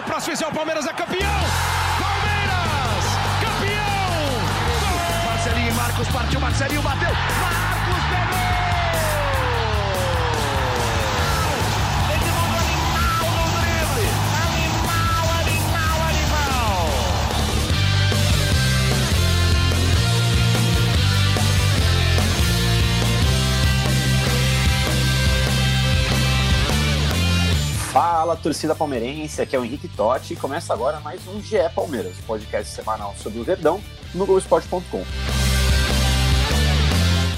partiu para Suíça, o Palmeiras é campeão! Palmeiras! Campeão! Marcelinho Marcos partiu, Marcelinho bateu! Marcos pegou! Fala, torcida palmeirense, aqui é o Henrique Totti e começa agora mais um GE Palmeiras, podcast semanal sobre o Verdão no Globoesporte.com.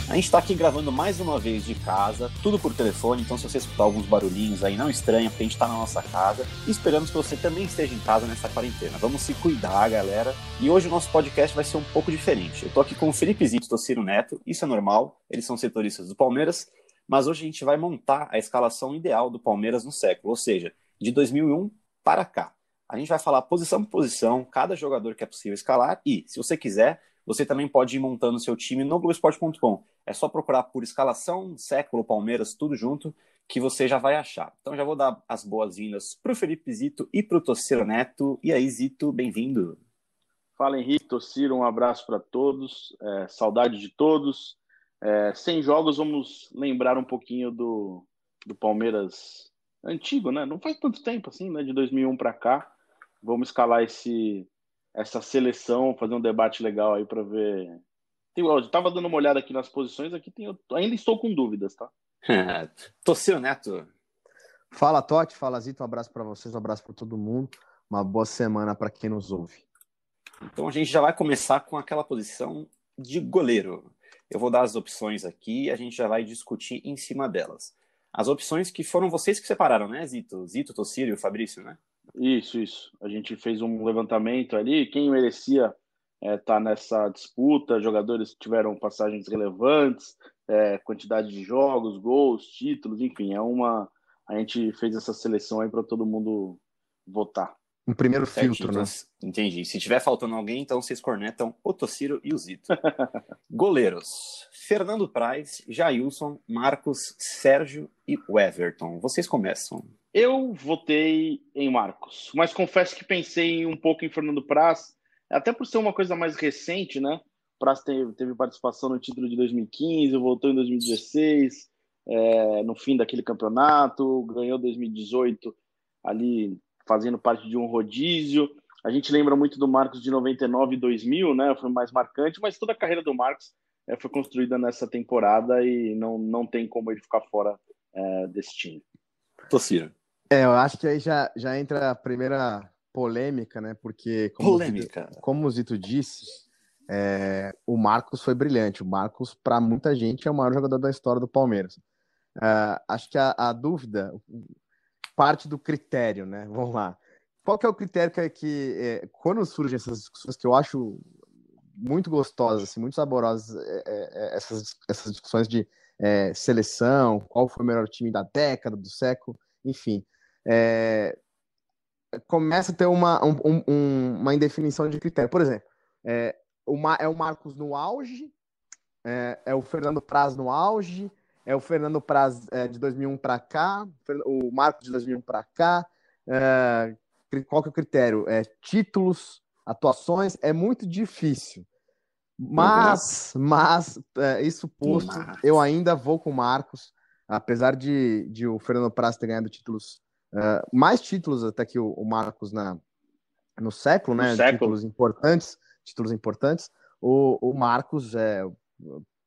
A gente está aqui gravando mais uma vez de casa, tudo por telefone, então se você escutar alguns barulhinhos aí, não estranha, porque a gente está na nossa casa e esperamos que você também esteja em casa nessa quarentena. Vamos se cuidar, galera. E hoje o nosso podcast vai ser um pouco diferente. Eu tô aqui com o Felipe Zito Tociro Neto, isso é normal, eles são setoristas do Palmeiras, mas hoje a gente vai montar a escalação ideal do Palmeiras no século, ou seja, de 2001 para cá. A gente vai falar posição por posição, cada jogador que é possível escalar e, se você quiser, você também pode ir montando seu time no Globoesporte.com. É só procurar por escalação, século, Palmeiras, tudo junto, que você já vai achar. Então já vou dar as boas-vindas para o Felipe Zito e para o Tociro Neto. E aí, Zito, bem-vindo. Fala Henrique, Tociro, um abraço para todos, é, saudade de todos. É, sem jogos, vamos lembrar um pouquinho do, do Palmeiras antigo, né? Não faz tanto tempo assim, né? De 2001 para cá. Vamos escalar esse, essa seleção, fazer um debate legal aí para ver. Tem, eu tava dando uma olhada aqui nas posições, aqui tem, ainda estou com dúvidas, tá? Torceu Neto. Fala, Totti, fala Zito, um abraço para vocês, um abraço para todo mundo. Uma boa semana para quem nos ouve. Então a gente já vai começar com aquela posição de goleiro. Eu vou dar as opções aqui e a gente já vai discutir em cima delas. As opções que foram vocês que separaram, né, Zito? Zito, Tossírio e Fabrício, né? Isso, isso. A gente fez um levantamento ali, quem merecia estar é, tá nessa disputa, jogadores que tiveram passagens relevantes, é, quantidade de jogos, gols, títulos, enfim, é uma. A gente fez essa seleção aí para todo mundo votar. Um primeiro filtro, então, né? Entendi. Se tiver faltando alguém, então vocês cornetam o Tociro e o Zito. Goleiros. Fernando Praz, Jailson, Marcos, Sérgio e o Everton. Vocês começam. Eu votei em Marcos, mas confesso que pensei um pouco em Fernando Praz, até por ser uma coisa mais recente, né? Praz teve, teve participação no título de 2015, voltou em 2016, é, no fim daquele campeonato, ganhou 2018 ali fazendo parte de um rodízio. A gente lembra muito do Marcos de 99 e 2000, né? Foi mais marcante, mas toda a carreira do Marcos é, foi construída nessa temporada e não, não tem como ele ficar fora é, desse time. Tocira. É, eu acho que aí já, já entra a primeira polêmica, né? Porque, como, polêmica. O, Zito, como o Zito disse, é, o Marcos foi brilhante. O Marcos, para muita gente, é o maior jogador da história do Palmeiras. Uh, acho que a, a, dúvida parte do critério, né? Vamos lá. Qual que é o critério que, é que é, quando surgem essas discussões que eu acho muito gostosas, assim, muito saborosas, é, é, essas, essas discussões de é, seleção, qual foi o melhor time da década, do século, enfim. É, começa a ter uma, um, um, uma indefinição de critério. Por exemplo, é, o, é o Marcos no auge, é, é o Fernando Praz no auge, é o Fernando Praz é, de 2001 para cá, o Marcos de 2001 para cá. É, qual que é o critério? É, títulos, atuações, é muito difícil. Mas, uhum. mas é, isso posto, eu ainda vou com o Marcos, apesar de, de o Fernando Praz ter ganhado títulos, uh, mais títulos até que o, o Marcos na, no século, né? No século. Títulos importantes, títulos importantes. O, o Marcos é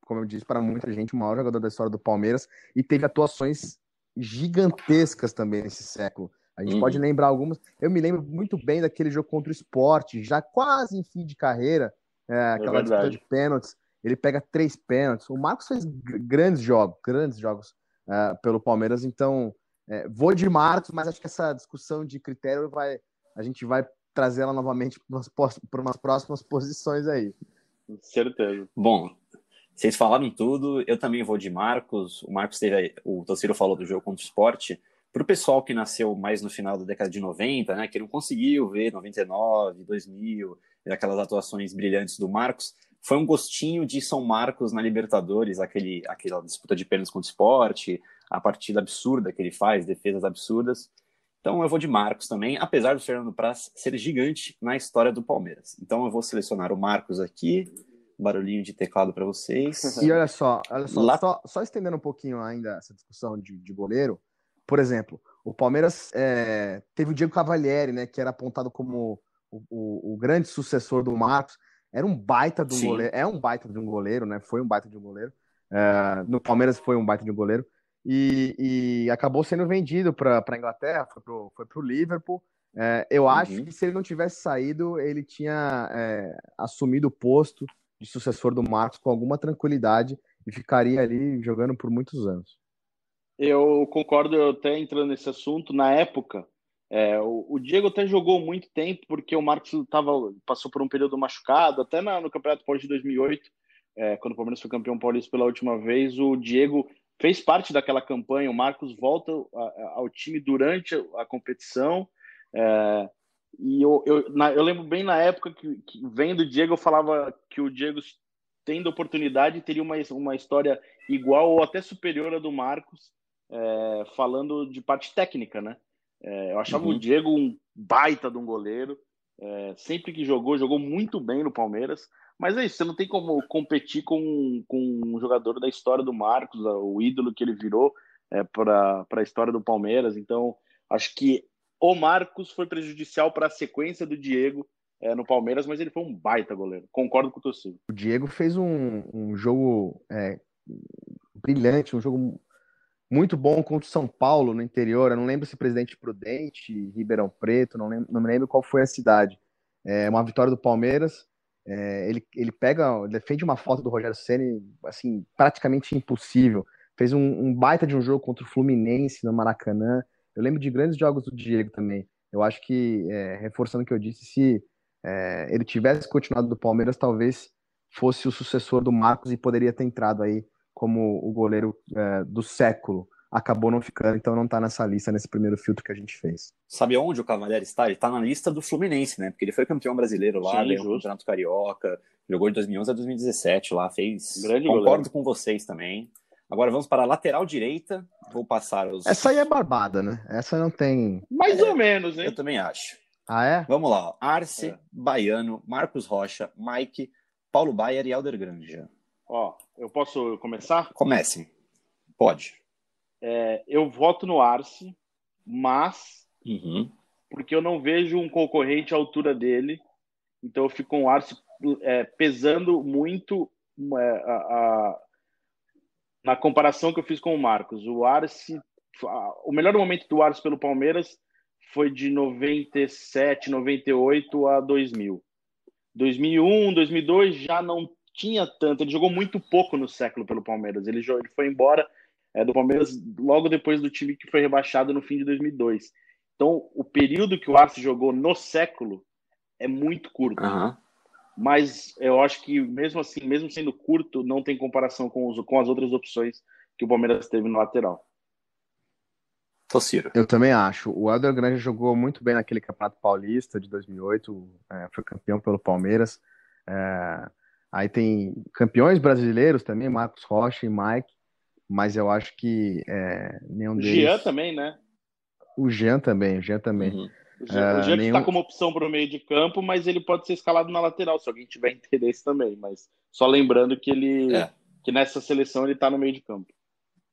como eu disse, para muita gente, o maior jogador da história do Palmeiras e teve atuações gigantescas também nesse século. A gente uhum. pode lembrar algumas. Eu me lembro muito bem daquele jogo contra o esporte, já quase em fim de carreira, é, aquela é disputa de pênaltis. Ele pega três pênaltis. O Marcos fez grandes jogos, grandes jogos uh, pelo Palmeiras. Então, é, vou de Marcos, mas acho que essa discussão de critério vai, a gente vai trazer ela novamente para umas próximas posições aí. Certeza. Bom, vocês falaram tudo, eu também vou de Marcos. O Marcos teve, o Tociro falou do jogo contra o esporte. Para o pessoal que nasceu mais no final da década de 90, né, que não conseguiu ver 99, 2000, aquelas atuações brilhantes do Marcos, foi um gostinho de São Marcos na Libertadores, aquele, aquela disputa de pênaltis contra o esporte, a partida absurda que ele faz, defesas absurdas. Então eu vou de Marcos também, apesar do Fernando Praz ser gigante na história do Palmeiras. Então eu vou selecionar o Marcos aqui, barulhinho de teclado para vocês. E olha só, olha só, Lá... só, só, estendendo um pouquinho ainda essa discussão de, de goleiro, por exemplo, o Palmeiras é, teve o Diego Cavalieri, né, que era apontado como o, o, o grande sucessor do Marcos. Era um baita de um Sim. goleiro, é um baita de um goleiro, né? Foi um baita de um goleiro. É, no Palmeiras foi um baita de um goleiro e, e acabou sendo vendido para a Inglaterra, foi pro, foi pro Liverpool. É, eu uhum. acho que se ele não tivesse saído, ele tinha é, assumido o posto de sucessor do Marcos com alguma tranquilidade e ficaria ali jogando por muitos anos. Eu concordo, eu até entrando nesse assunto, na época, é, o, o, Diego até jogou muito tempo, porque o Marcos tava, passou por um período machucado, até na, no Campeonato Paulista de 2008, é, quando o Palmeiras foi campeão paulista pela última vez, o Diego fez parte daquela campanha. O Marcos volta ao time durante a competição. É, e eu, eu, na, eu, lembro bem na época que, que, vendo o Diego, eu falava que o Diego, tendo oportunidade, teria uma, uma história igual ou até superior à do Marcos, é, falando de parte técnica, né? É, eu achava uhum. o Diego um baita de um goleiro. É, sempre que jogou, jogou muito bem no Palmeiras. Mas é isso, você não tem como competir com, com um jogador da história do Marcos, o ídolo que ele virou é, para a história do Palmeiras. Então, acho que o Marcos foi prejudicial para a sequência do Diego é, no Palmeiras, mas ele foi um baita goleiro. Concordo com o torcedor. O Diego fez um, um jogo é, brilhante, um jogo muito bom contra o São Paulo no interior. Eu não lembro se Presidente Prudente, Ribeirão Preto, não, lembro, não me lembro qual foi a cidade. É uma vitória do Palmeiras é, ele, ele pega, defende uma foto do Rogério Ceni assim, praticamente impossível. Fez um, um, baita de um jogo contra o Fluminense no Maracanã. Eu lembro de grandes jogos do Diego também. Eu acho que, é, reforçando o que eu disse, se é, ele tivesse continuado do Palmeiras, talvez fosse o sucessor do Marcos e poderia ter entrado aí como o goleiro é, do século acabou não ficando, então não está nessa lista, nesse primeiro filtro que a gente fez. Sabe onde o Cavalieri está? Ele está na lista do Fluminense, né? Porque ele foi campeão brasileiro lá, Sim, ganhou o Campeonato Carioca, jogou de 2011 a 2017 lá, fez... Grande Concordo goleiro. com vocês também. Agora vamos para a lateral direita, vou passar os... Essa aí é barbada, né? Essa não tem... Mais é, ou menos, hein? Eu também acho. Ah, é? Vamos lá. Arce, é. Baiano, Marcos Rocha, Mike, Paulo Baier e Alder Granja. Ó, eu posso começar? Comece. Pode. É, eu voto no Arce, mas uhum. porque eu não vejo um concorrente à altura dele, então eu fico com o Arce é, pesando muito é, a, a, na comparação que eu fiz com o Marcos. O Arce, o melhor momento do Arce pelo Palmeiras foi de 97, 98 a 2000. 2001, 2002 já não tinha tanto, ele jogou muito pouco no século pelo Palmeiras. Ele, ele foi embora é, do Palmeiras logo depois do time que foi rebaixado no fim de 2002. Então, o período que o Arce jogou no século é muito curto. Uhum. Mas eu acho que, mesmo assim, mesmo sendo curto, não tem comparação com, os, com as outras opções que o Palmeiras teve no lateral. Tociro. Eu também acho. O Helder Grande jogou muito bem naquele Campeonato Paulista de 2008, é, foi campeão pelo Palmeiras. É, aí tem campeões brasileiros também, Marcos Rocha e Mike mas eu acho que é, nenhum deles. O Jean também, né? O Jean também, o Jean também. Uhum. O Jean, uh, o Jean nenhum... está como opção para o meio de campo, mas ele pode ser escalado na lateral, se alguém tiver interesse também. Mas só lembrando que ele é. que nessa seleção ele está no meio de campo.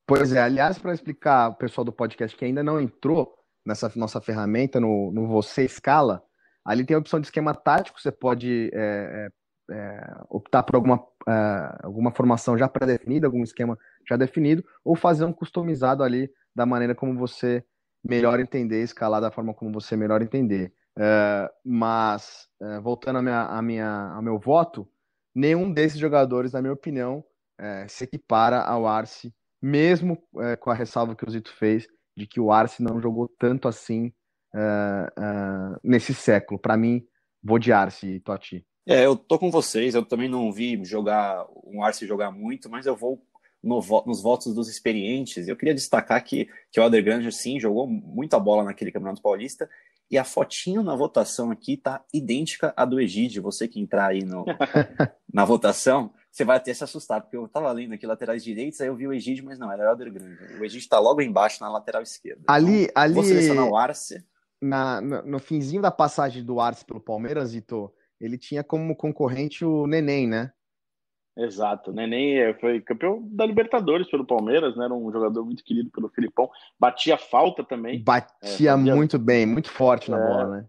Pois é, aliás, para explicar o pessoal do podcast que ainda não entrou nessa nossa ferramenta, no, no Você Escala, ali tem a opção de esquema tático, você pode é, é, é optar por alguma, é, alguma formação já pré-definida, algum esquema já definido, ou fazer um customizado ali da maneira como você melhor entender, escalar da forma como você melhor entender. Uh, mas, uh, voltando a minha, a minha, ao meu voto, nenhum desses jogadores, na minha opinião, uh, se equipara ao Arce, mesmo com a ressalva que o Zito fez, de que o Arce não jogou tanto assim nesse século. Para mim, vou de Arce, Totti. É, eu tô com vocês, eu também não vi jogar um Arce jogar muito, mas eu vou no, nos votos dos experientes. Eu queria destacar que, que o Alder Granger, sim, jogou muita bola naquele Campeonato Paulista. E a fotinho na votação aqui tá idêntica à do Egídio. Você que entrar aí no, na votação, você vai até se assustar, porque eu tava lendo aqui laterais direitos, aí eu vi o Egídio, mas não, era o Helder Granja. O Egídio tá logo embaixo na lateral esquerda. Ali, então, ali vou selecionar o Arce. Na, no, no finzinho da passagem do Arce pelo Palmeiras, Vitor, ele tinha como concorrente o Neném, né? Exato, Neném é, foi campeão da Libertadores pelo Palmeiras, né? Era um jogador muito querido pelo Filipão. Batia falta também. Batia é, fazia... muito bem, muito forte na é, bola, né?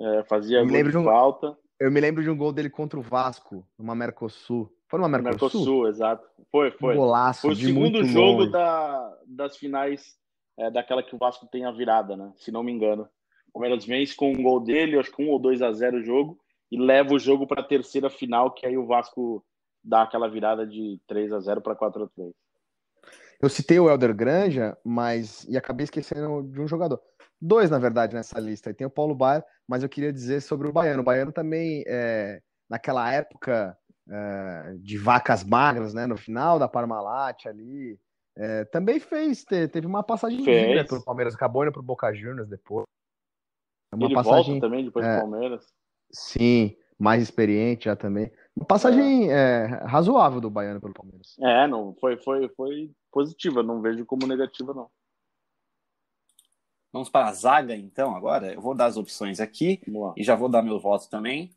É, fazia me lembro de um... falta. Eu me lembro de um gol dele contra o Vasco, numa Mercosul. Foi numa Mercosul? Mercosul, exato. Foi, foi. Um golaço foi o segundo jogo da, das finais é, daquela que o Vasco tem a virada, né? Se não me engano. O Palmeiras vence com um gol dele, acho que um ou dois a zero o jogo, e leva o jogo para a terceira final, que aí o Vasco dá aquela virada de 3 a 0 para 4 a 3 Eu citei o Helder Granja, mas e acabei esquecendo de um jogador. Dois, na verdade, nessa lista. E tem o Paulo Baier, mas eu queria dizer sobre o Baiano. O Baiano também, é, naquela época é, de vacas magras, né, no final da Parmalat ali, é, também fez, teve uma passagem linda pelo Palmeiras, acabou indo pro Boca Juniors depois. Uma Ele passagem, volta também depois do é, Palmeiras. Sim, mais experiente já também. Uma passagem é. É, razoável do Baiano pelo Palmeiras. É, não foi, foi, foi positiva, não vejo como negativa, não. Vamos para a zaga, então, agora. Eu vou dar as opções aqui e já vou dar meu voto também.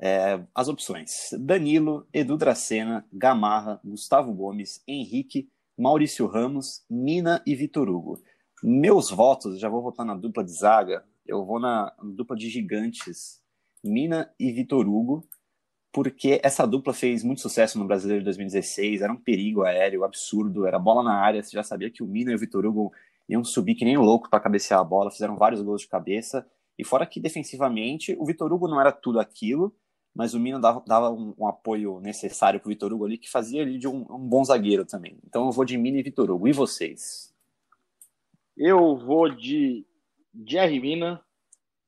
É, as opções: Danilo, Edu Dracena, Gamarra, Gustavo Gomes, Henrique, Maurício Ramos, Mina e Vitor Hugo. Meus votos, já vou votar na dupla de zaga. Eu vou na dupla de gigantes, Mina e Vitor Hugo porque essa dupla fez muito sucesso no Brasileiro de 2016, era um perigo aéreo absurdo, era bola na área, você já sabia que o Mina e o Vitor Hugo iam subir que nem louco para cabecear a bola, fizeram vários gols de cabeça, e fora que defensivamente o Vitor Hugo não era tudo aquilo, mas o Mina dava, dava um, um, apoio necessário para o Vitor Hugo ali, que fazia ele de um, um, bom zagueiro também. Então eu vou de Mina e Vitor Hugo. E vocês? Eu vou de Jerry Mina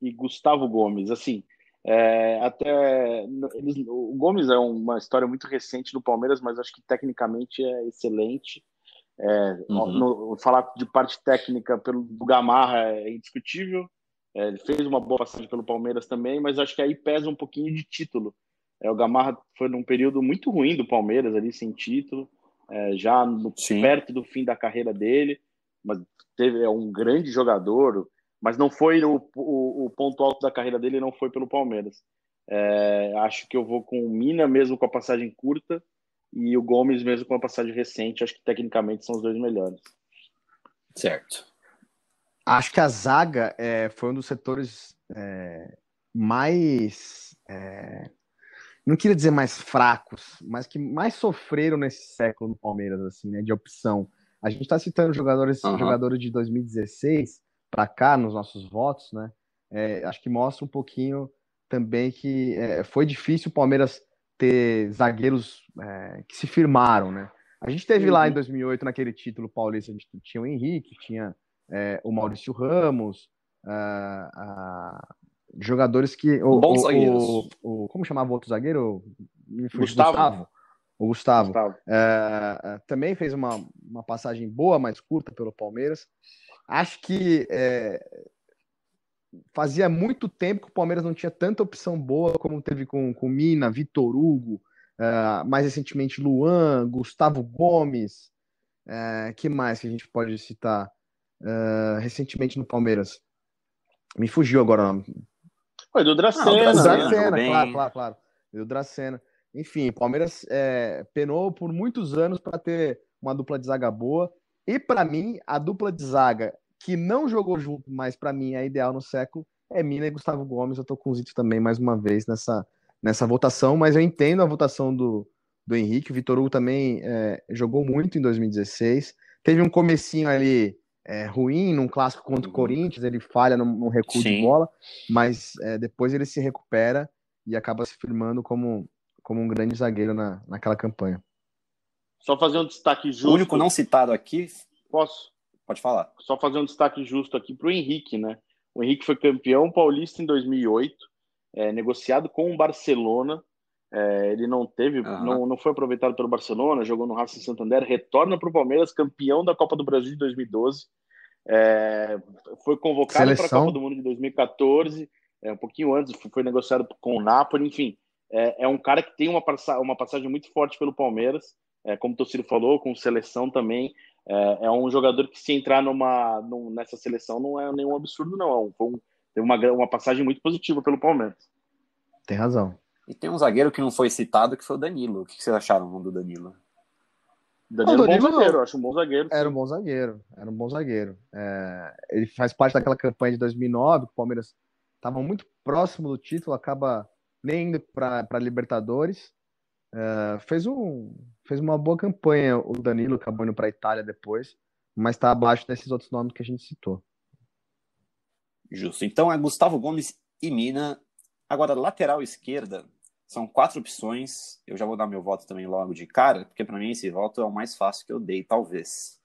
e Gustavo Gomes. Assim, é, até eles, o Gomes é uma história muito recente do Palmeiras, mas acho que tecnicamente é excelente. É, uhum. no, falar de parte técnica pelo do Gamarra é indiscutível. É, ele fez uma boa passagem pelo Palmeiras também, mas acho que aí pesa um pouquinho de título. É, o Gamarra foi num período muito ruim do Palmeiras ali sem título, é, já no, perto do fim da carreira dele, mas teve é um grande jogador mas não foi o, o, o, ponto alto da carreira dele, não foi pelo Palmeiras. É, acho que eu vou com o Mina mesmo com a passagem curta e o Gomes mesmo com a passagem recente. Acho que tecnicamente são os dois melhores. Certo. Acho que a zaga é, foi um dos setores é, mais. É, não queria dizer mais fracos, mas que mais sofreram nesse século no Palmeiras, assim, né, de opção. A gente está citando jogadores, uhum. jogadores de 2016 para cá nos nossos votos, né? É, acho que mostra um pouquinho também que é, foi difícil o Palmeiras ter zagueiros é, que se firmaram, né? A gente teve uhum. lá em 2008, naquele título paulista, a gente tinha o Henrique, tinha é, o Maurício Ramos, jogadores que... O, Bons zagueiros. O, como chamava o outro zagueiro? Gustavo. Gustavo. O Gustavo. Gustavo. É, também fez uma, uma passagem boa, mais curta pelo Palmeiras. Acho que é, fazia muito tempo que o Palmeiras não tinha tanta opção boa como teve com, com Mina, Vitor Hugo, uh, mais recentemente Luan, Gustavo Gomes. Uh, que mais que a gente pode citar uh, recentemente no Palmeiras? Me fugiu agora. Foi do Dracena. Ah, do Dracena, né? claro, claro, claro. Do Dracena. Enfim, o Palmeiras é, penou por muitos anos para ter uma dupla de zaga boa. E para mim, a dupla de zaga que não jogou junto, mas para mim é ideal no século, é Mina e Gustavo Gomes. Eu tô com o Zito também mais uma vez nessa, nessa votação, mas eu entendo a votação do, do Henrique. O Vitor Hugo também é, jogou muito em 2016. Teve um comecinho ali é, ruim num clássico contra o uhum. Corinthians, ele falha num, recuo Sim. de bola, mas é, depois ele se recupera e acaba se firmando como, como um grande zagueiro na, naquela campanha. Só fazer um destaque justo. O único não citado aqui. Posso? Pode falar. Só fazer um destaque justo aqui para o Henrique, né? O Henrique foi campeão paulista em 2008, é, negociado com o Barcelona. É, ele não teve, uhum. não, não foi aproveitado pelo Barcelona, jogou no Racing Santander, retorna para o Palmeiras, campeão da Copa do Brasil de 2012. É, foi convocado para a Copa do Mundo de 2014, é, um pouquinho antes, foi negociado com o Napoli, enfim é, é um cara que tem uma, uma passagem muito forte pelo Palmeiras, é, como o Tociro falou, com seleção também. É, é, um jogador que, se entrar numa, num, nessa seleção, não é nenhum absurdo, não. É foi um, teve uma, uma passagem muito positiva pelo Palmeiras. Tem razão. E tem um zagueiro que não foi citado, que foi o Danilo. O que vocês acharam do Danilo? Danilo, Danilo é um bom zagueiro, acho um bom zagueiro. Era um bom zagueiro, era um bom zagueiro. É, ele faz parte daquela campanha de 2009, que o Palmeiras estava muito próximo do título, acaba nem indo para Libertadores. É, fez, um, fez uma boa campanha o Danilo, acabou indo para a Itália depois, mas está abaixo desses outros nomes que a gente citou. Justo. Então é Gustavo Gomes e Mina. Agora, lateral esquerda, são quatro opções. Eu já vou dar meu voto também logo de cara, porque para mim esse voto é o mais fácil que eu dei, talvez.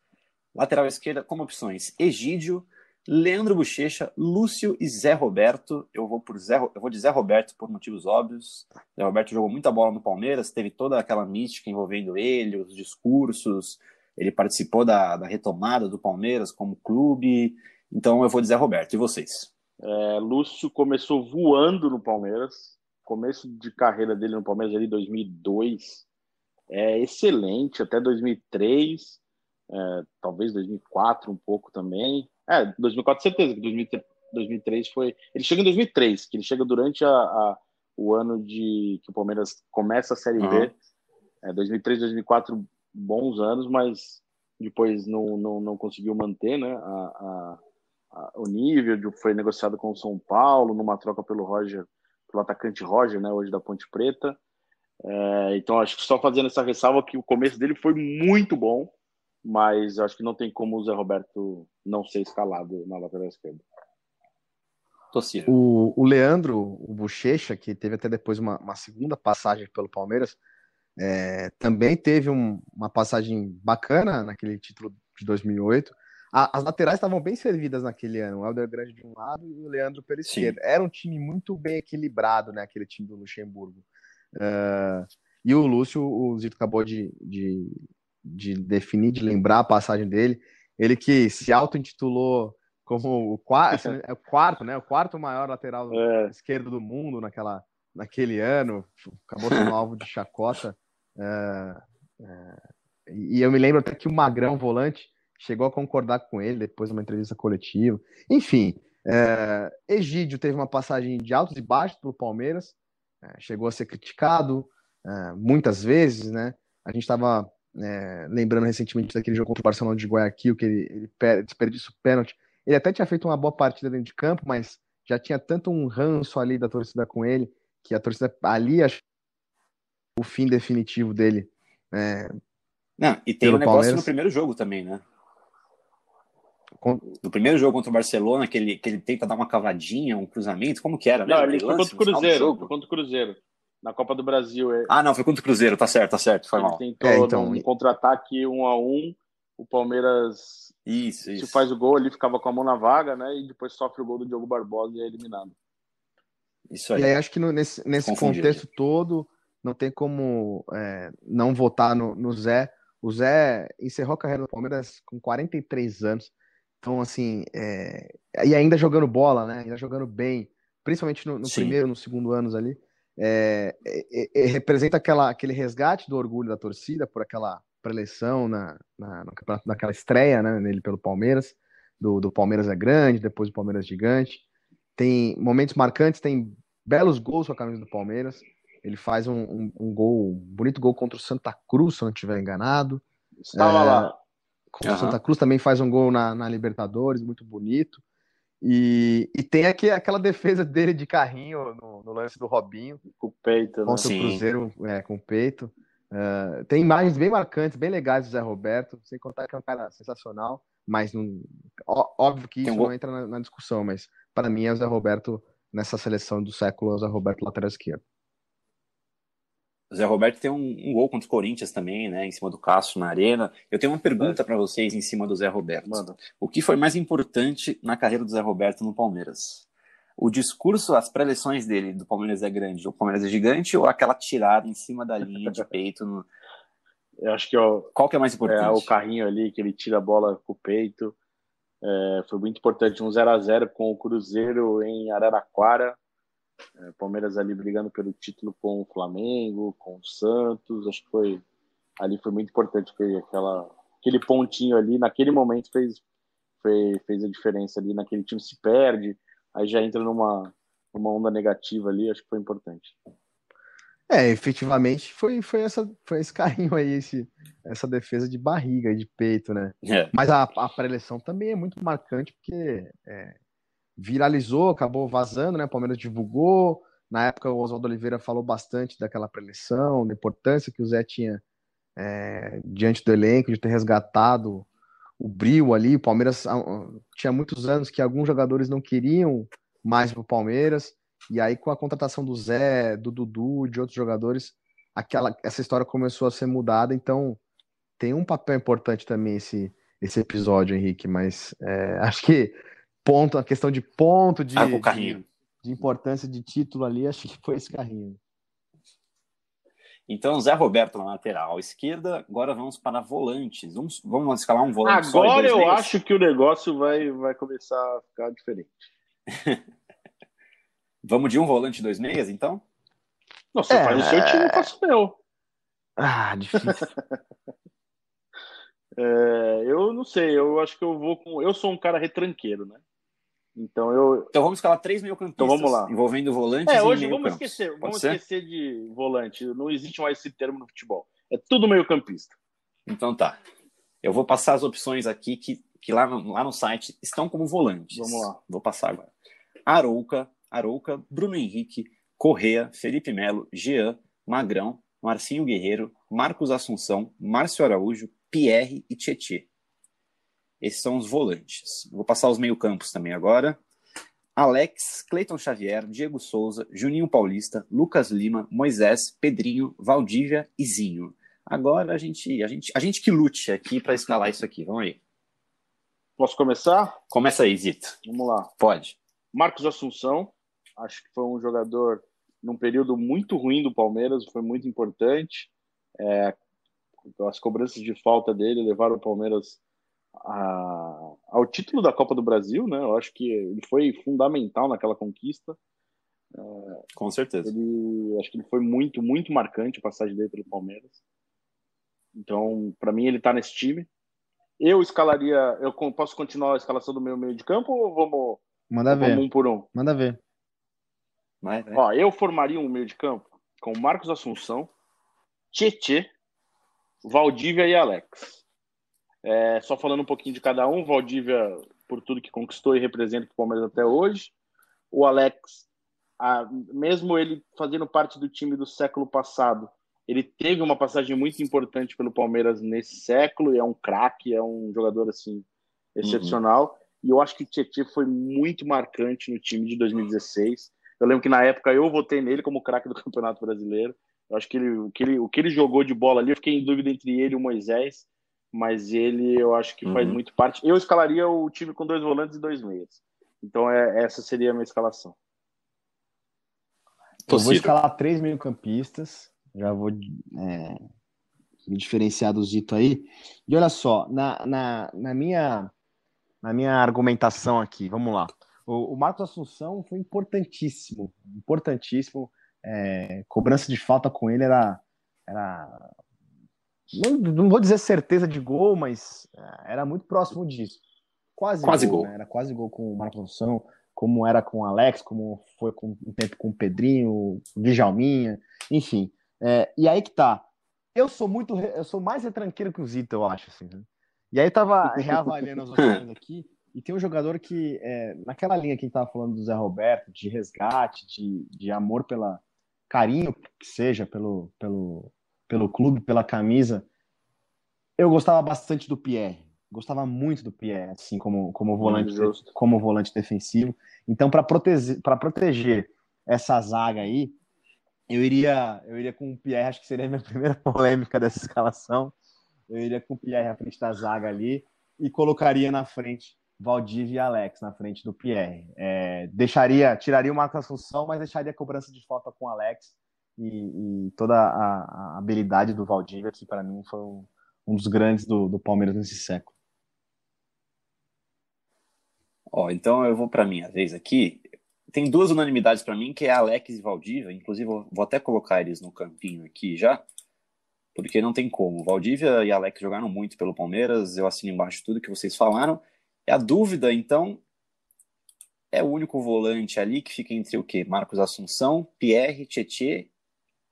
Lateral esquerda, como opções: Egídio, Leandro Bochecha, Lúcio e Zé Roberto. Eu vou por Zé, eu vou de Zé Roberto por motivos óbvios. Zé Roberto jogou muita bola no Palmeiras, teve toda aquela mística envolvendo ele, os discursos. Ele participou da, da retomada do Palmeiras como clube. Então eu vou de Zé Roberto. E vocês? É, Lúcio começou voando no Palmeiras. Começo de carreira dele no Palmeiras ali 2002 é excelente até 2003, é, talvez 2004 um pouco também. É, 2004 certeza que 2003 foi. Ele chega em 2003, que ele chega durante a, a o ano de que o Palmeiras começa a Série uhum. B. É, 2003, 2004 bons anos, mas depois não, não, não conseguiu manter, né? A, a o nível, foi negociado com o São Paulo, numa troca pelo Roger, pelo atacante Roger, né, hoje da Ponte Preta. É, então, acho que só fazendo essa ressalva que o começo dele foi muito bom, mas acho que não tem como o Zé Roberto não ser escalado na lateral esquerda. O, o Leandro, o Bochecha, que teve até depois uma, uma segunda passagem pelo Palmeiras, é, também teve um, uma passagem bacana naquele título de 2008, a, as laterais estavam bem servidas naquele ano. O Helder Grande de um lado e o Leandro pela esquerda. Era um time muito bem equilibrado, né? Aquele time do Luxemburgo. Uh, e o Lúcio, o Zito acabou de, de, de, definir, de lembrar a passagem dele. Ele que se auto-intitulou como o quarto, é o quarto, né? O quarto maior lateral é. esquerdo do mundo naquela, naquele ano. Acabou sendo alvo de chacota. Uh, uh, e eu me lembro até que o Magrão, volante, chegou a concordar com ele depois de uma entrevista coletiva. Enfim, é, Egídio teve uma passagem de altos e baixos pelo Palmeiras, é, chegou a ser criticado é, muitas vezes, né? A gente estava é, lembrando recentemente daquele jogo contra o Barcelona de Guayaquil, que ele, ele desperdiça o pênalti. Ele até tinha feito uma boa partida dentro de campo, mas já tinha tanto um ranço ali da torcida com ele, que a torcida ali achou o fim definitivo dele. É, Não, e tem um negócio Palmeiras. no primeiro jogo também, né? No primeiro jogo contra o Barcelona, que ele, que ele tenta dar uma cavadinha, um cruzamento, como que era? Não, ele foi contra o Cruzeiro, foi contra o Cruzeiro. Na Copa do Brasil. É... Ah, não, foi contra o Cruzeiro, tá certo, tá certo, foi ele mal. tentou é, então... um contra-ataque um a um, o Palmeiras isso, isso. se faz o gol, ele ficava com a mão na vaga, né, e depois sofre o gol do Diogo Barbosa e é eliminado. Isso aí. E aí acho que no, nesse, nesse contexto todo, não tem como é, não votar no, no Zé. O Zé encerrou a carreira do Palmeiras com 43 anos então, assim, é... e ainda jogando bola, né? Ainda jogando bem, principalmente no, no primeiro, no segundo anos ali, é... É... é representa aquela, aquele resgate do orgulho da torcida por aquela preleção na, na, naquela estreia né, nele pelo Palmeiras, do, do Palmeiras é grande, depois do Palmeiras gigante. Tem momentos marcantes, tem belos gols com a camisa do Palmeiras. Ele faz um, um, um gol, um bonito gol contra o Santa Cruz, se eu não estiver enganado. Estava é, lá. Com uhum. Santa Cruz também faz um gol na, na Libertadores, muito bonito. E, e tem aqui aquela defesa dele de carrinho no, no lance do Robinho. Com o peito, né? Contra Sim. o Cruzeiro, é, com o peito. Uh, tem imagens bem marcantes, bem legais do Zé Roberto, sem contar que é um cara sensacional, mas não, ó, óbvio que isso um não entra na, na discussão, mas para mim é o Zé Roberto nessa seleção do século, é o Zé Roberto lateral esquerdo. O Zé Roberto tem um, um, gol contra o Corinthians também, né? Em cima do Cássio na arena. Eu tenho uma pergunta para vocês em cima do Zé Roberto. Mano. O que foi mais importante na carreira do Zé Roberto no Palmeiras? O discurso, as preleções dele do Palmeiras é grande, o Palmeiras é gigante, ou aquela tirada em cima da linha de peito? No... Eu acho que ó, qual que é mais importante? É o carrinho ali que ele tira a bola com o peito. É, foi muito importante um 0 a 0 com o Cruzeiro em Araraquara. É, Palmeiras ali brigando pelo título com o Flamengo, com o Santos, acho que foi ali foi muito importante porque aquela aquele pontinho ali naquele momento fez fez, fez a diferença ali naquele time se perde, aí já entra numa numa onda negativa ali, acho que foi importante. É, efetivamente foi, foi, essa, foi esse carinho aí, esse, essa defesa de barriga e de peito, né? É. Mas a, a pré-eleição também é muito marcante, porque é, viralizou, acabou vazando, né? O Palmeiras divulgou. Na época, o Oswaldo Oliveira falou bastante daquela pré-eleição, da importância que o Zé tinha é, diante do elenco, de ter resgatado o brilho ali. O Palmeiras tinha muitos anos que alguns jogadores não queriam mais para o Palmeiras. E aí, com a contratação do Zé, do Dudu, de outros jogadores, aquela, essa história começou a ser mudada. Então, tem um papel importante também esse, esse episódio, Henrique. Mas é, acho que ponto, a questão de ponto, de, ah, de, de, importância de título ali, acho que foi esse carrinho. Então, Zé Roberto na lateral esquerda. Agora vamos para volantes. Vamos, vamos escalar um volante Agora eu meios. acho que o negócio vai, vai começar a ficar diferente. vamos de um volante dois meias, então? Não, você é... faz o seu time, eu faço o meu. Ah, difícil. é, eu não sei, eu acho que eu vou com. Eu sou um cara retranqueiro, né? Então eu. Então vamos escalar três mil campistas. Então vamos lá. Envolvendo volantes. É, hoje vamos campos. esquecer. Pode vamos ser? esquecer de volante. Não existe mais esse termo no futebol. É tudo meio campista. Então tá. Eu vou passar as opções aqui que, que lá, no, lá no site estão como volantes. Vamos lá. Vou passar agora. Arouca, Arouca, Bruno Henrique, Correa, Felipe Melo, Jean, Magrão, Marcinho Guerreiro, Marcos Assunção, Márcio Araújo, Pierre e Tietê. Esses são os volantes. Vou passar os meio-campos também agora. Alex, Cleiton Xavier, Diego Souza, Juninho Paulista, Lucas Lima, Moisés, Pedrinho, Valdívia e Zinho. Agora a gente, a gente, a gente que lute aqui para escalar isso aqui. Vamos aí. Posso começar? Começa aí, Zito. Vamos lá. Pode. Marcos Assunção, acho que foi um jogador num período muito ruim do Palmeiras, foi muito importante. É, as cobranças de falta dele levaram o Palmeiras a, ao título da Copa do Brasil, né? Eu acho que ele foi fundamental naquela conquista. É, Com certeza. Ele, acho que ele foi muito, muito marcante a passagem dele pelo Palmeiras. Então, para mim, ele está nesse time. Eu escalaria. Eu posso continuar a escalação do meu meio de campo ou vamos, Manda ver. um por um? Manda ver. Vai, vai. Ó, eu formaria um meio de campo com Marcos Assunção, Tietê, Valdívia e Alex. É, só falando um pouquinho de cada um, Valdívia, por tudo que conquistou e representa o Palmeiras até hoje. O Alex, a, mesmo ele fazendo parte do time do século passado, ele teve uma passagem muito importante pelo Palmeiras nesse século, e é um craque, é um jogador assim excepcional. Uhum. E eu acho que o Tietchan foi muito marcante no time de 2016. Eu lembro que na época eu votei nele como craque do Campeonato Brasileiro. Eu acho que ele, o, que ele, o que ele jogou de bola ali, eu fiquei em dúvida entre ele e o Moisés mas ele eu acho que faz uhum. muito parte. Eu escalaria o time com dois volantes e dois meias. Então é, essa seria a minha escalação. Eu vou escalar três meio-campistas. Já vou é, me diferenciar do Zito aí. E olha só, na, na, na, minha, na minha argumentação aqui, vamos lá. O, o Marcos Assunção foi importantíssimo, importantíssimo. É, cobrança de falta com ele era, era não, não vou dizer certeza de gol, mas é, era muito próximo disso. Quase, quase gol. gol. Né? Era quase gol com o Marcos Assunção, como era com o Alex, como foi com um tempo com o Pedrinho, o Djalminha, enfim. É, e aí que tá. Eu sou muito, eu sou mais retranqueiro que o Zito, eu acho. Assim, né? E aí tava reavaliando as opções aqui, e tem um jogador que, é, naquela linha que a gente tava falando do Zé Roberto, de resgate, de, de amor pela carinho que seja pelo, pelo, pelo clube, pela camisa. Eu gostava bastante do Pierre, gostava muito do Pierre, assim como como volante como volante defensivo. Então para proteger para proteger essa zaga aí, eu iria eu iria com o Pierre, acho que seria a minha primeira polêmica dessa escalação. Eu iria com o Pierre à frente da zaga ali e colocaria na frente Valdívia e Alex na frente do Pierre. É, deixaria, tiraria uma Assunção, mas deixaria a cobrança de falta com o Alex e, e toda a, a, habilidade do Valdívia, que para mim foi um, um dos grandes do, do, Palmeiras nesse século. Ó, então eu vou para minha vez aqui. tem duas unanimidades para mim, que é Alex e Valdívia. Inclusive, vou até colocar eles no campinho aqui já, porque não tem como. Valdívia e Alex jogaram muito pelo Palmeiras, eu assino embaixo tudo que vocês falaram. E a dúvida, então, é o único volante ali que fica entre o quê? Marcos Assunção, Pierre, Tietê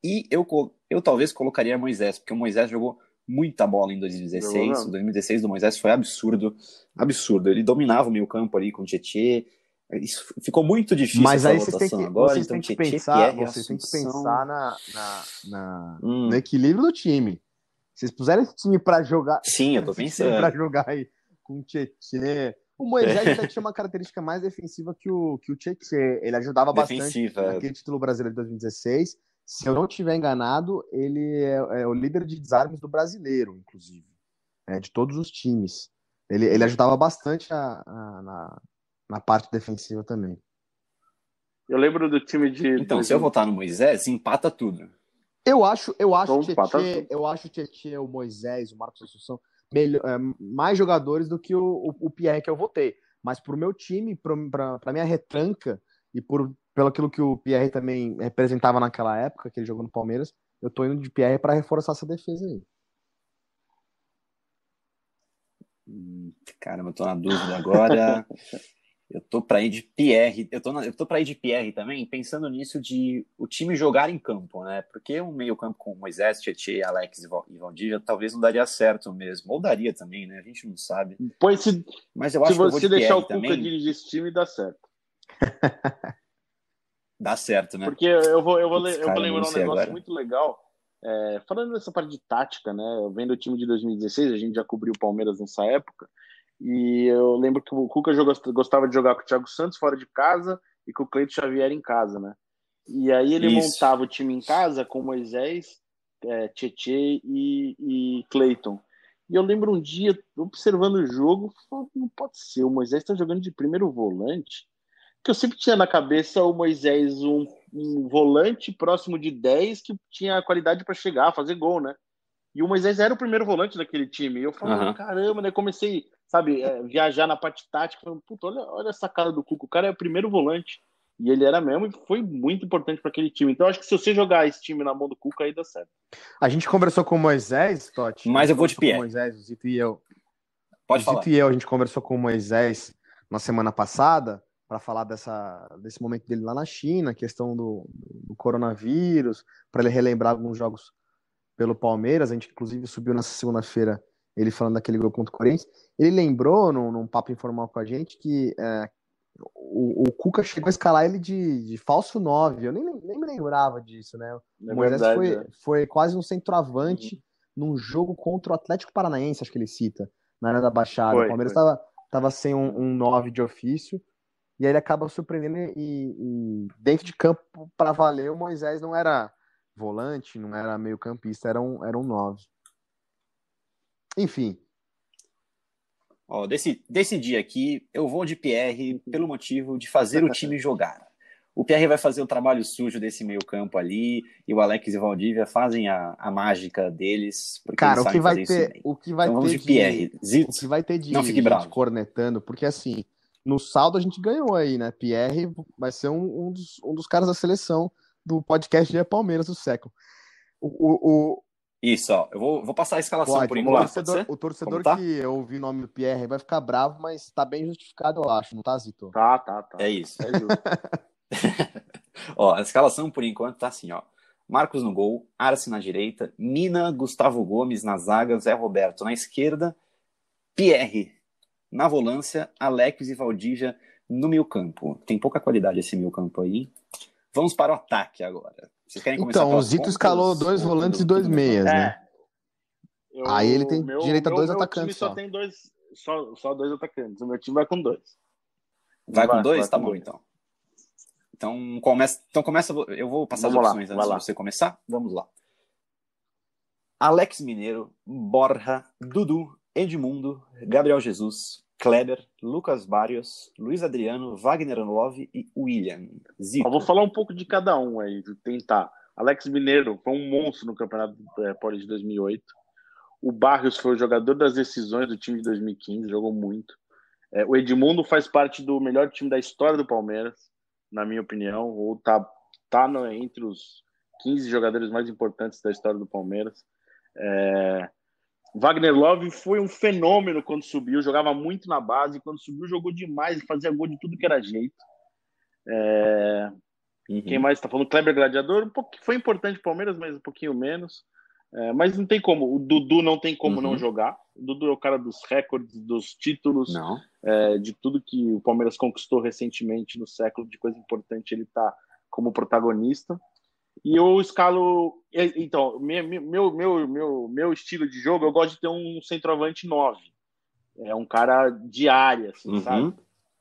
e eu, eu talvez colocaria Moisés, porque o Moisés jogou muita bola em 2016. O 2016 do Moisés foi absurdo, absurdo. Ele dominava o meio campo ali com o Tietê. Isso ficou muito difícil Mas aí vocês têm que, agora, vocês então, têm que Tietê, pensar, Pierre, vocês têm que pensar na, na, na hum. no equilíbrio do time. Vocês puseram esse time para jogar. Sim, eu tô pensando. Para jogar aí com o Tietê, o Moisés é. tinha uma característica mais defensiva que o, que o Tietchan. Ele ajudava Defensiva. bastante naquele título brasileiro de 2016. Se eu não estiver enganado, ele é, é, o líder de desarmes do brasileiro, inclusive. É, de todos os times. Ele, ele ajudava bastante a, a, na, na parte defensiva também. Eu lembro do time de. Então, se eu votar no Moisés, empata tudo. Eu acho, eu acho, então, Tietê, eu acho o Tietchan, o Moisés, o Marcos Assunção melhor, é, mais jogadores do que o, o, o Pierre que eu votei. Mas para o meu time, para minha retranca, e por pelo aquilo que o Pierre também representava naquela época, que ele jogou no Palmeiras, eu tô indo de Pierre para reforçar essa defesa aí. Caramba, eu tô na dúvida agora. Eu tô para ir de Pierre, eu tô, na, eu tô para ir de Pierre também, pensando nisso de o time jogar em campo, né? Porque um meio-campo com Moisés, Tietchan, Alex e Valdívia talvez não daria certo mesmo, ou daria também, né? A gente não sabe. Pois se, Mas eu acho se você que eu deixar o Cuca também... dirigir esse time, dá certo. dá certo, né? Porque eu vou, eu vou, Putz, eu vou lembrar um negócio agora. muito legal. É, falando dessa parte de tática, né? Vendo o time de 2016, a gente já cobriu o Palmeiras nessa época. E eu lembro que o Cuca gostava de jogar com o Thiago Santos fora de casa e com o Cleito Xavier em casa, né? E aí ele Isso. montava o time em casa com Moisés, é, Tietê e, e Cleiton. E eu lembro um dia, observando o jogo, não pode ser, o Moisés está jogando de primeiro volante. Que eu sempre tinha na cabeça o Moisés um, um volante próximo de 10 que tinha qualidade para chegar, fazer gol, né? E o Moisés era o primeiro volante daquele time. E eu falei, uhum. caramba, né? Comecei sabe, é, viajar na parte tática, falando, puta, olha, olha essa cara do Cuco, o cara é o primeiro volante. E ele era mesmo e foi muito importante para aquele time. Então, acho que se você jogar esse time na mão do Cuca, aí dá certo. A gente conversou com o Moisés, Totti. Mas eu vou de pé. Moisés, o Zito e eu. Pode o falar. Zito e eu, a gente conversou com o Moisés na semana passada para falar dessa, desse momento dele lá na China, questão do, do coronavírus, para ele relembrar alguns jogos pelo Palmeiras. A gente, inclusive, subiu nessa segunda-feira ele falando daquele gol contra o Corinthians. Ele lembrou, num, num papo informal com a gente, que é, o, o, Cuca chegou a escalar ele de, de falso 9. Eu nem, nem me lembrava disso, né? O é Moisés verdade, foi, é. foi quase um centroavante uhum. num jogo contra o Atlético Paranaense, acho que ele cita, na área da Baixada. Foi, o Palmeiras estava tava sem um, um 9 de ofício. E aí ele acaba surpreendendo e, e dentro de campo, para valer, o Moisés não era volante, não era meio campista, era um, era um 9. Enfim, Ó, desse, desse dia aqui, eu vou de Pierre pelo motivo de fazer o time jogar. O Pierre vai fazer o trabalho sujo desse meio campo ali, e o Alex e o Valdívia fazem a, a mágica deles. Cara, o que, vai ter, o que vai então, ter de, de Pierre. Zitz, o que vai ter de não fique bravo. cornetando, porque assim, no saldo a gente ganhou aí, né? Pierre vai ser um, um, dos, um dos caras da seleção do podcast de Palmeiras do século. O, o, isso, ó. Eu vou, vou passar a escalação Pode, por enquanto. O torcedor, o torcedor tá? que ouviu o nome do Pierre vai ficar bravo, mas tá bem justificado, eu acho, não tá, Zito? Tá, tá, tá. É isso. É ó, a escalação por enquanto tá assim, ó. Marcos no gol, Arce na direita, Mina, Gustavo Gomes na zaga, Zé Roberto na esquerda, Pierre na volância, Alex e Valdívia no meio campo. Tem pouca qualidade esse meio campo aí. Vamos para o ataque agora. Vocês querem começar Então, o Zito escalou dois volantes e dois meias, né? é. né? Eu, Aí ele tem meu, direito a dois meu atacantes. Time só, tem dois, só, só dois atacantes. O meu time vai com dois. Vai, vai com dois? Vai tá com bom, dois. então. Então começa, então começa. Eu vou passar Vamos as opções lá, antes de você começar. Vamos lá. Alex Mineiro, Borja, Dudu, Edmundo, Gabriel Jesus, Kleber, Lucas Barrios, Luiz Adriano, Wagner Love e William. Zico. Eu vou falar um pouco de cada um aí, tentar. Alex Mineiro foi um monstro no Campeonato é, de 2008. O Barrios foi o jogador das decisões do time de 2015, jogou muito. É, o Edmundo faz parte do melhor time da história do Palmeiras. na minha opinião, ou tá, tá no, entre os 15 jogadores mais importantes da história do Palmeiras. É... Wagner Love foi um fenômeno quando subiu, jogava muito na base, quando subiu jogou demais, fazia gol de tudo que era jeito. É... Uhum. Quem mais está falando? Kleber Gladiador, um pouco, foi importante para o Palmeiras, mas um pouquinho menos. É, mas não tem como, o Dudu não tem como uhum. não jogar. O Dudu é o cara dos recordes, dos títulos, é, de tudo que o Palmeiras conquistou recentemente no século, de coisa importante, ele está como protagonista. E eu escalo. Então, meu, meu, meu, meu, estilo de jogo, eu gosto de ter um centroavante 9. É um cara de área, assim, uhum. sabe?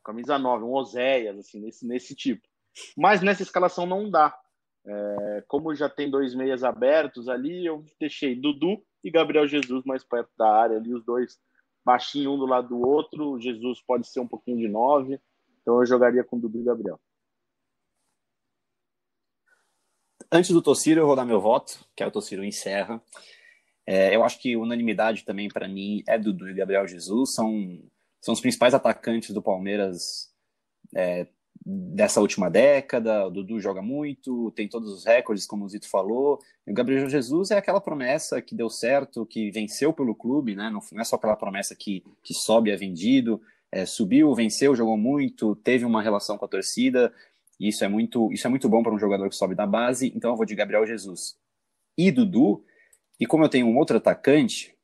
Camisa 9, um Oséias, assim, nesse, nesse tipo. Mas nessa escalação não dá. É, como já tem dois meias abertos ali, eu deixei Dudu e Gabriel Jesus mais perto da área ali, os dois baixinho um do lado do outro. Jesus pode ser um pouquinho de nove, então eu jogaria com Dudu e Gabriel. Antes do Tociro, eu vou dar meu voto, que é o Tociro encerra. É, eu acho que unanimidade também para mim é Dudu e Gabriel Jesus, são, são os principais atacantes do Palmeiras é, dessa última década. O Dudu joga muito, tem todos os recordes, como o Zito falou. E o Gabriel Jesus é aquela promessa que deu certo, que venceu pelo clube, né? Não, é só aquela promessa que, que sobe e é vendido. É, subiu, venceu, jogou muito, teve uma relação com a torcida. E isso é muito, isso é muito bom para um jogador que sobe da base. Então eu vou de Gabriel Jesus e Dudu. E como eu tenho um outro atacante,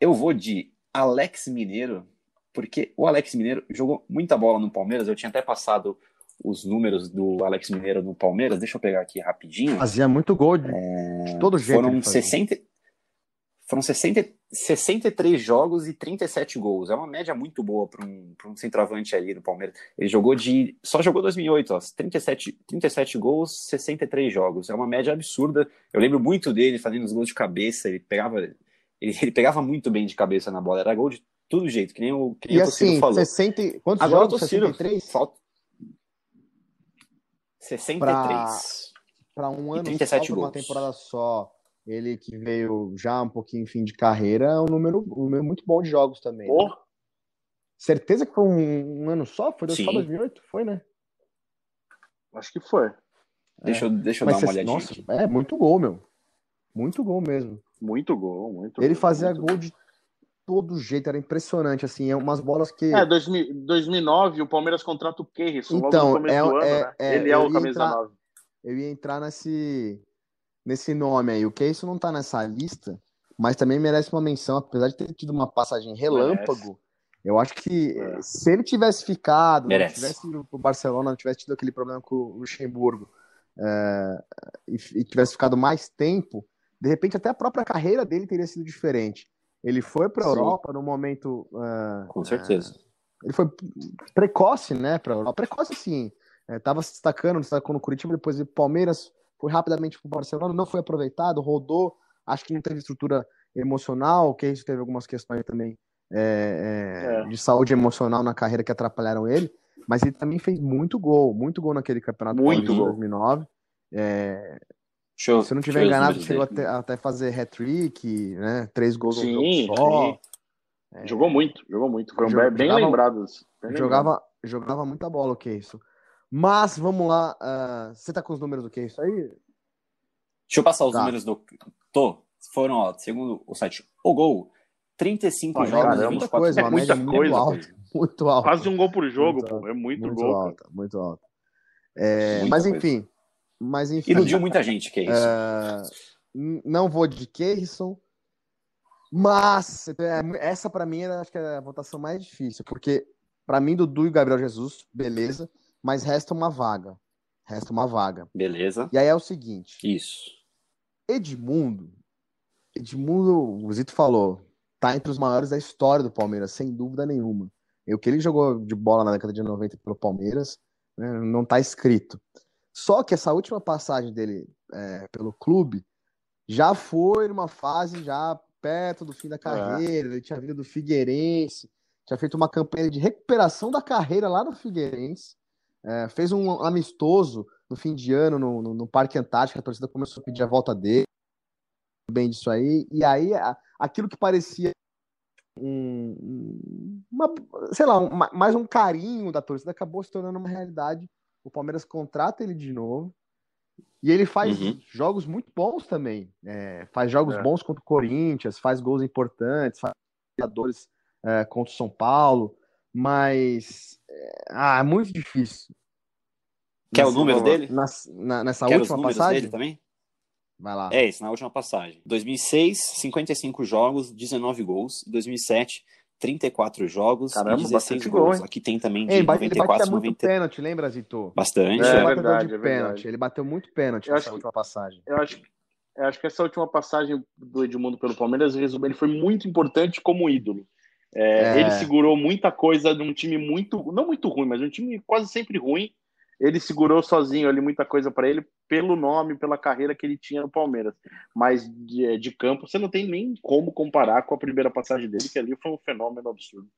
eu vou de Alex Mineiro porque o Alex Mineiro jogou muita bola no Palmeiras. Eu tinha até passado os números do Alex Mineiro no Palmeiras. Deixa eu pegar aqui rapidinho. Fazia muito gol de, é... de todo jeito. Foram 60, foram 60, 63 jogos e 37 gols. É uma média muito boa para um, um centroavante ali do Palmeiras. Ele jogou de. Só jogou 2008, ó, 37, 37 gols, 63 jogos. É uma média absurda. Eu lembro muito dele fazendo os gols de cabeça. Ele pegava. Ele, ele pegava muito bem de cabeça na bola. Era gol de todo jeito, que nem o, que nem e o assim, falou. 60, quantos Agora jogos? 63? Falta... 63. Para um ano, 37 gols. uma temporada só, ele que veio já um pouquinho em fim de carreira, é um número, um número muito bom de jogos também. Né? Certeza que foi um, um, ano só? Foi só 2008? Foi, né? Acho que foi. Deixa eu, deixa eu dar uma olhadinha. Nossa, aqui. é muito gol, meu. Muito gol mesmo. Muito gol, muito Ele gol, fazia muito gol, de todo jeito, era impressionante, assim, é umas bolas que... É, 2000, 2009 o Palmeiras contrata o Keirson, então, logo no é, ano, é, né? é, Ele é o camisa entrar, 9. Eu ia entrar nesse, nesse nome aí, o Keirson não tá nessa lista, mas também merece uma menção, apesar de ter tido uma passagem relâmpago, merece. eu acho que é. se ele tivesse ficado, merece. tivesse ido pro Barcelona, não tivesse tido aquele problema com o Luxemburgo, é, e, e tivesse ficado mais tempo, de repente até a própria carreira dele teria sido diferente. Ele foi para a Europa no momento. Uh, Com certeza. Uh, ele foi precoce, né? Para Europa. Precoce, sim. Estava é, se destacando, destacou no Curitiba, depois do Palmeiras, foi rapidamente para o Barcelona, não foi aproveitado, rodou. Acho que não teve estrutura emocional, que isso teve algumas questões também é, é, de saúde emocional na carreira que atrapalharam ele. Mas ele também fez muito gol, muito gol naquele campeonato muito gol. 2009. É. Se eu não tiver enganado, chegou até, até fazer hat-trick, né? Três gols sim, no só. É. Jogou muito, jogou muito. Foram jogava, bem lembrados. Bem jogava, lembrado. jogava muita bola o que é isso. Mas, vamos lá. Uh, você tá com os números do que é isso aí? Deixa eu passar os tá. números do. Tô. Foram, ó, segundo o site O Gol, 35 ah, jogos e 24 coisa, é muita coisa. Muito alta, muito alta. Quase um gol por jogo, muito pô. É muito, muito gol. Alta, muito alta. É, mas, enfim. Mas enfim. Iludiu muita gente, que é isso. Uh, não vou de Keirson. Mas é, essa para mim acho que é a votação mais difícil, porque para mim Dudu e Gabriel Jesus, beleza, mas resta uma vaga. Resta uma vaga. Beleza. E aí é o seguinte. Isso. Edmundo, Edmundo, o Zito falou, tá entre os maiores da história do Palmeiras, sem dúvida nenhuma. E o que ele jogou de bola na década de 90 pelo Palmeiras, né, não tá escrito. Só que essa última passagem dele é, pelo clube já foi numa fase já perto do fim da é. carreira. É. Ele tinha vindo do Figueirense, tinha feito uma campanha de recuperação da carreira lá no Figueirense. É, fez um amistoso no fim de ano no, no, no, Parque Antártico. A torcida começou a pedir a volta dele. Bem disso aí. E aí, aquilo que parecia um, uma, sei lá, um, mais um carinho da torcida acabou se tornando uma realidade o Palmeiras contrata ele de novo. E ele faz Uhum. jogos muito bons também. É, faz jogos É. bons contra o Corinthians, faz gols importantes, faz jogadores é, contra o São Paulo. Mas é, ah, é muito difícil. Quer o Nessa- número dele? nas- na- nessa Quer os última números passagem? dele também? Vai lá. É esse, na última passagem. 2006, 55 jogos, 19 gols. 2007, 34 jogos Caramba, e 16 bastante gols. gol, hein? Aqui tem também de Ei, ele bate- ele 94, batia muito 90. pênalti, lembra, Zito? Bastante. Ele É, é verdade, de é pênalti. verdade. Ele bateu muito pênalti Eu nessa acho que- última passagem. Eu acho, eu acho que essa última passagem do Edmundo pelo Palmeiras, ele foi muito importante como ídolo. É, É. Ele segurou muita coisa de um time muito, não muito ruim, mas um time quase sempre ruim. Ele segurou sozinho ali muita coisa para ele, pelo nome, pela carreira que ele tinha no Palmeiras. Mas de, de campo, você não tem nem como comparar com a primeira passagem dele, que ali foi um fenômeno absurdo.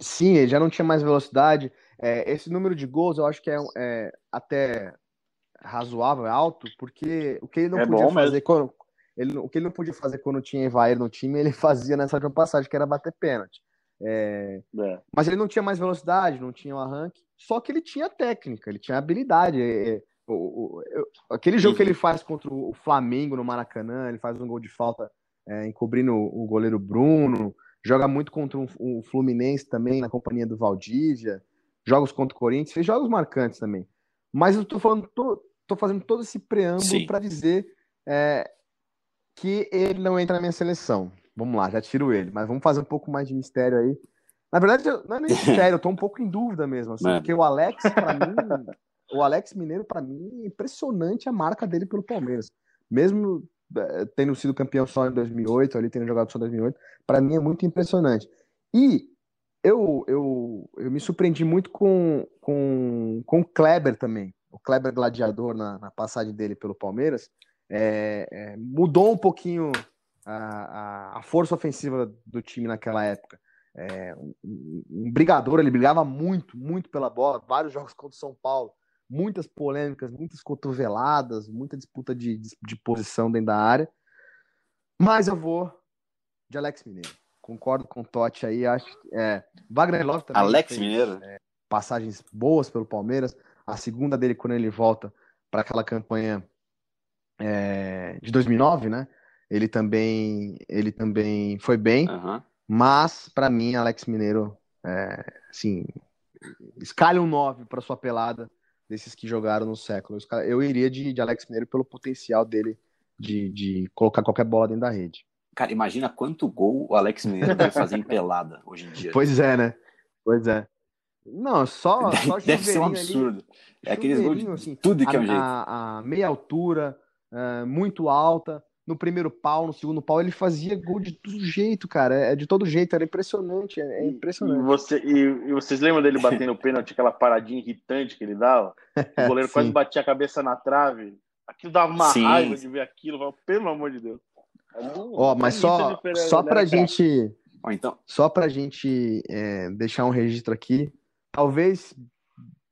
Sim, ele já não tinha mais velocidade. É, esse número de gols eu acho que é, é até razoável, é alto, porque o que ele não É podia fazer mesmo. quando, ele, o que ele não podia fazer quando tinha Evair no time, ele fazia nessa última passagem, que era bater pênalti. É, É. mas ele não tinha mais velocidade, não tinha o arranque, só que ele tinha técnica, ele tinha habilidade. é, é, o- o- eu- aquele jogo Uhum. que ele faz contra o Flamengo no Maracanã, ele faz um gol de falta é, encobrindo o, o goleiro Bruno, joga muito contra um- o Fluminense também, na companhia do Valdívia, jogos contra o Corinthians, fez jogos marcantes também. Mas eu tô falando, tô, tô fazendo todo esse preâmbulo para dizer é, que ele não entra na minha seleção. Vamos lá, já tiro ele, mas vamos fazer um pouco mais de mistério aí. Na verdade, eu- não é nem mistério, eu tô um pouco em dúvida mesmo, assim, É. porque o Alex, pra mim, o Alex Mineiro, pra mim, é impressionante a marca dele pelo Palmeiras. Mesmo eh, tendo sido campeão só em 2008, ali tendo jogado só em 2008, pra mim é muito impressionante. E eu, eu, eu me surpreendi muito com, com, com o Kleber também. O Kleber Gladiador na, na passagem dele pelo Palmeiras. É, é, mudou um pouquinho a, a, força ofensiva do time naquela época. É, um, um- brigador, ele brigava muito, muito pela bola, vários jogos contra o São Paulo, muitas polêmicas, muitas cotoveladas, muita disputa de, de, de posição dentro da área. Mas eu vou de Alex Mineiro. Concordo com o Totti aí, acho que é, Wagner Love também Alex fez, Mineiro? passagens boas pelo Palmeiras. A segunda dele quando ele volta para aquela campanha é, de 2009, né? Ele também, ele também foi bem, Aham. mas para mim Alex Mineiro, é, assim, escalha um 9 para sua pelada desses que jogaram no século. Eu iria de, de Alex Mineiro pelo potencial dele de, de colocar qualquer bola dentro da rede. Cara, imagina quanto gol o Alex Mineiro vai fazer em pelada hoje em dia. Pois é, né? Pois é. Não, só, só Deve ser um chuveirinho ali. absurdo. É aqueles gols de assim, tudo que é um a, jeito. a- a meia altura, é, muito alta. No primeiro pau, no segundo pau, ele fazia gol de todo jeito, cara. É de todo jeito, era impressionante. É, é E, impressionante. você, e, e vocês lembram dele batendo o pênalti, aquela paradinha irritante que ele dava? O goleiro quase batia a cabeça na trave. Aquilo dava uma Sim. raiva de ver aquilo. Pelo amor de Deus. Ó, mas só, só pra gente, Ó, então, só pra gente é, deixar um registro aqui, talvez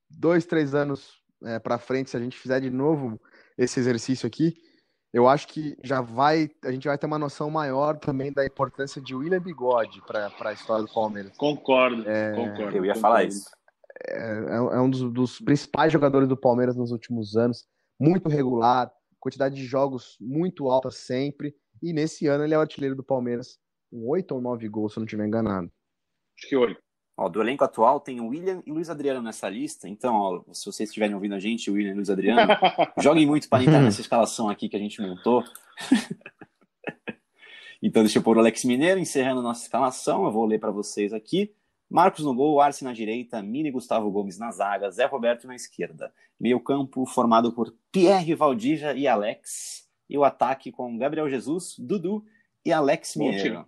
dois, três anos é, para frente, se a gente fizer de novo esse exercício aqui, eu acho que já vai, a gente vai ter uma noção maior também da importância de William Bigode para a história do Palmeiras. Concordo, concordo. eu ia concordo. falar isso. É, é um dos, dos principais jogadores do Palmeiras nos últimos anos, muito regular, quantidade de jogos muito alta sempre, e nesse ano ele é o artilheiro do Palmeiras, com oito ou nove gols, se eu não estiver enganado. Acho que oito. Ó, do elenco atual tem o William e Luiz Adriano nessa lista. Então, ó, se vocês estiverem ouvindo a gente, o William e Luiz Adriano, joguem muito para entrar nessa escalação aqui que a gente montou. então, deixa eu pôr o Alex Mineiro encerrando nossa escalação. Eu vou ler para vocês aqui. Marcos no gol, Arce na direita, Mini Gustavo Gomes na zaga, Zé Roberto na esquerda. Meio campo formado por Pierre Valdija e Alex. E o ataque com Gabriel Jesus, Dudu e Alex Bom Mineiro.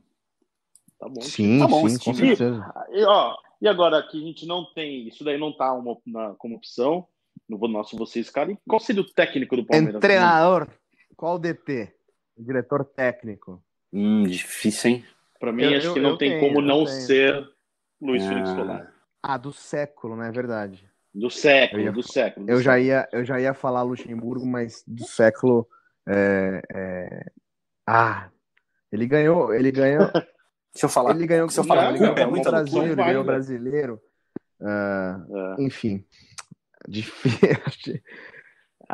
Tá bom. Sim, Tá bom sim, com certeza. E, ó, e agora que a gente não tem. Isso daí não tá uma, na- como opção no nosso vocês, cara. E qual seria o técnico do Palmeiras? Treinador, qual o DT? Diretor técnico. Hum, difícil, hein? Pra mim, Eu- acho eu- que não eu tem tenho, como não tenho. ser Luiz Ah. Felipe Scolari. Ah, do século, não é verdade? Do século, ia- do século. do Eu já século. ia, eu já ia falar Luxemburgo, mas do século. é, é, Ah, ele ganhou, ele ganhou, Se eu falar, ele ganhou, se eu falar ele culpa, ganhou é o muita Brasil, loucura. ele ganhou o brasileiro. Ah, É. enfim. difícil.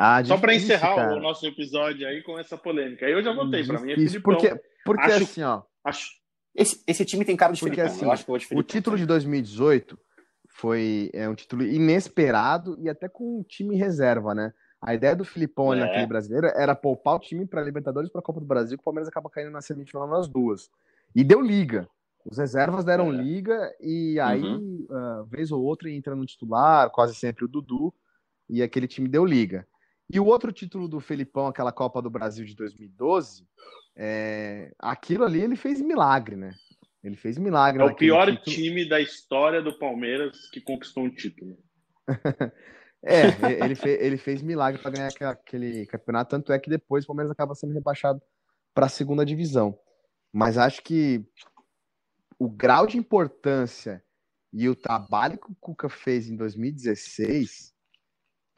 Ah, Só para encerrar cara. o nosso episódio aí com essa polêmica. Aí eu já votei, para mim é Filipão. Porque, porque acho, assim, ó. Acho... Esse, esse time tem cara de porque, Filipão. Assim, eu acho que eu vou de Filipão. O título de 2018 foi é, um título inesperado e até com um time reserva, né? A ideia do Filipão é. naquele brasileiro era poupar o time para Libertadores para a Copa do Brasil, que o Palmeiras acaba caindo na semifinal nas duas. E deu liga. Os reservas deram é. liga e aí, uhum. uh, vez ou outra, entra no titular, quase sempre o Dudu, e aquele time deu liga. E o outro título do Felipão, aquela Copa do Brasil de 2012, é... aquilo ali ele fez milagre, né? Ele fez milagre. É o pior título. time da história do Palmeiras que conquistou um título. é, ele, fez, ele fez milagre para ganhar aquele campeonato, tanto é que depois o Palmeiras acaba sendo rebaixado para a segunda divisão. Mas acho que o grau de importância e o trabalho que o Cuca fez em 2016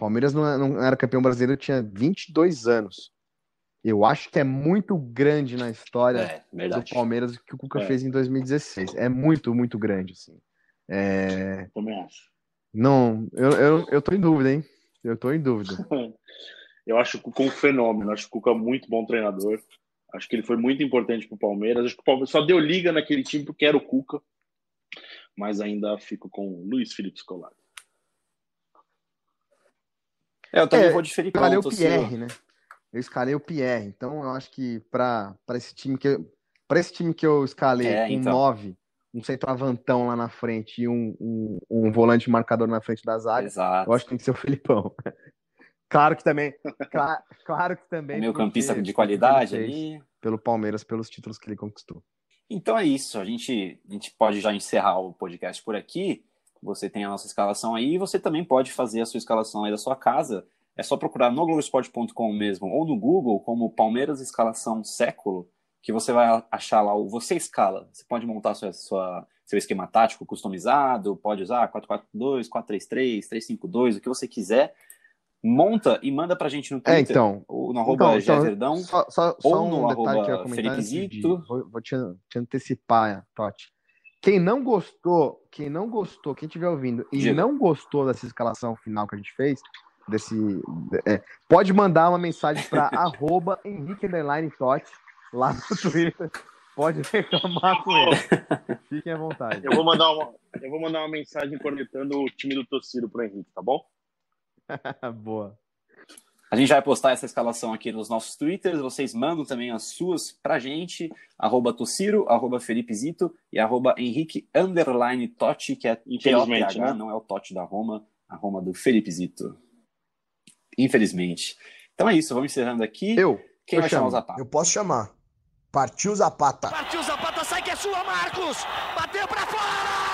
Palmeiras não, não era campeão brasileiro, tinha 22 anos. Eu acho que é muito grande na história é, do Palmeiras o que o Cuca é. fez em 2016. É muito, muito grande, assim. É... Também acho. Não, eu, eu, eu tô em dúvida, hein? Eu tô em dúvida. eu acho o Cuca um fenômeno. Acho que o Cuca é muito bom treinador. Acho que ele foi muito importante pro Palmeiras. Acho que o Palmeiras só deu liga naquele time porque era o Cuca. Mas ainda fico com o Luiz Felipe Scolari. É, eu também é, vou de escalei o Pierre, né? Eu escalei o Pierre. Então, eu acho que para esse time que eu, para esse time que eu escalei é, com então. nove, um centroavantão lá na frente e um, um, um, volante marcador na frente da zaga, Exato. eu acho que tem que ser o Felipão. claro que também. Claro, claro que também. Meu campista de qualidade ali. Pelo Palmeiras, pelos títulos que ele conquistou. Então é isso. A gente, a gente pode já encerrar o podcast por aqui. Você tem a nossa escalação aí e você também pode fazer a sua escalação aí da sua casa. É só procurar no Globoesporte.com mesmo ou no Google como Palmeiras Escalação Século, que você vai achar lá o Você Escala. Você pode montar sua, sua seu esquema tático customizado, pode usar 442, 433, 352, o que você quiser. Monta e manda pra gente no é, Twitter, é, então, ou no arroba então, então só, só, ou só um no arroba Felipe Zito. Vou, vou te, te antecipar, Totti. Quem não gostou, quem não gostou, quem estiver ouvindo e Diego. não gostou dessa escalação final que a gente fez, desse, é, pode mandar uma mensagem para arroba Henrique Totti lá no Twitter. Pode reclamar com ele. Fiquem à vontade. Eu vou mandar uma, eu vou mandar uma mensagem conectando o time do Tociro para Henrique, tá bom? Boa. A gente vai postar essa escalação aqui nos nossos twitters. Vocês mandam também as suas pra gente. Arroba Tociro, arroba Felipe Zito e arroba Henrique Underline Totti, que é Infelizmente, né? não é o Totti da Roma, a Roma do Felipe Zito. Infelizmente. Então é isso, vamos encerrando aqui. Eu. Quem eu vai chamo. chamar o Zapata? Eu posso chamar. Partiu Zapata. Partiu Zapata, sai que é sua, Marcos! Bateu pra fora!